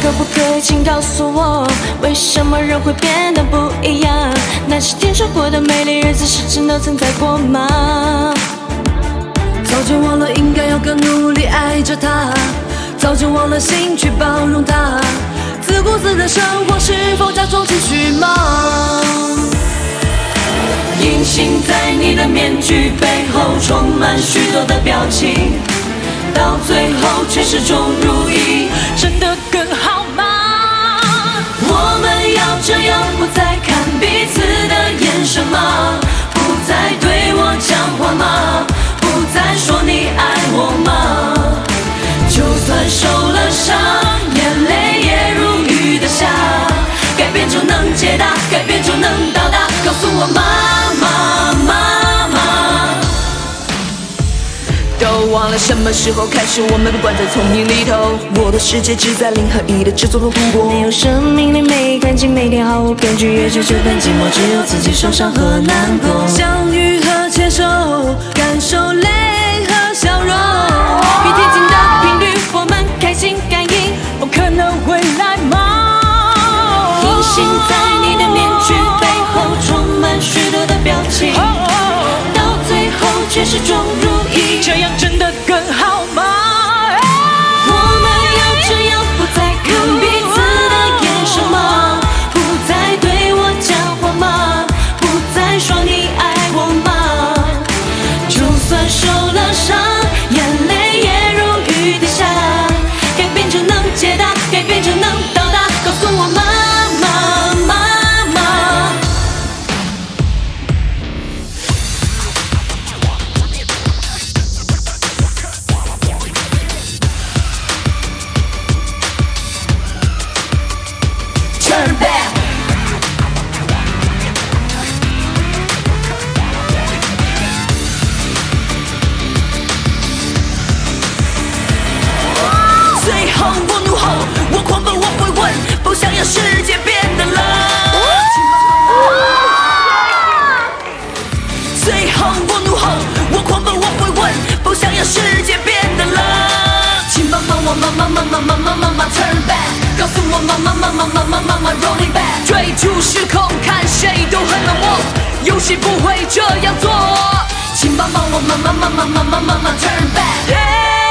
可不可以请告诉我，为什么人会变得不一样？那些听说过的美丽日子，是真的存在过吗？早就忘了应该要更努力爱着他，早就忘了心去包容他。自顾自的生活是否假装情绪吗？隐形在你的面具背后，充满许多的表情，到最后却始终如一。真的更好。忘了什么时候开始，我们被关在丛林里头。我的世界只在零和一的制作中度过。没有生命力，没感情，每天毫无根据，越久就更寂寞，只有自己受伤和难过。相遇和牵手，感受让世界变得冷。最后我怒吼，我狂奔，我会问，不想让世界变得冷。请帮帮我，妈妈妈妈妈妈妈妈 turn back，告诉我妈妈妈妈妈妈妈妈 rolling back。追逐时空，看谁都很冷漠，游戏不会这样做。请帮帮我，妈妈妈妈妈妈妈妈 turn back。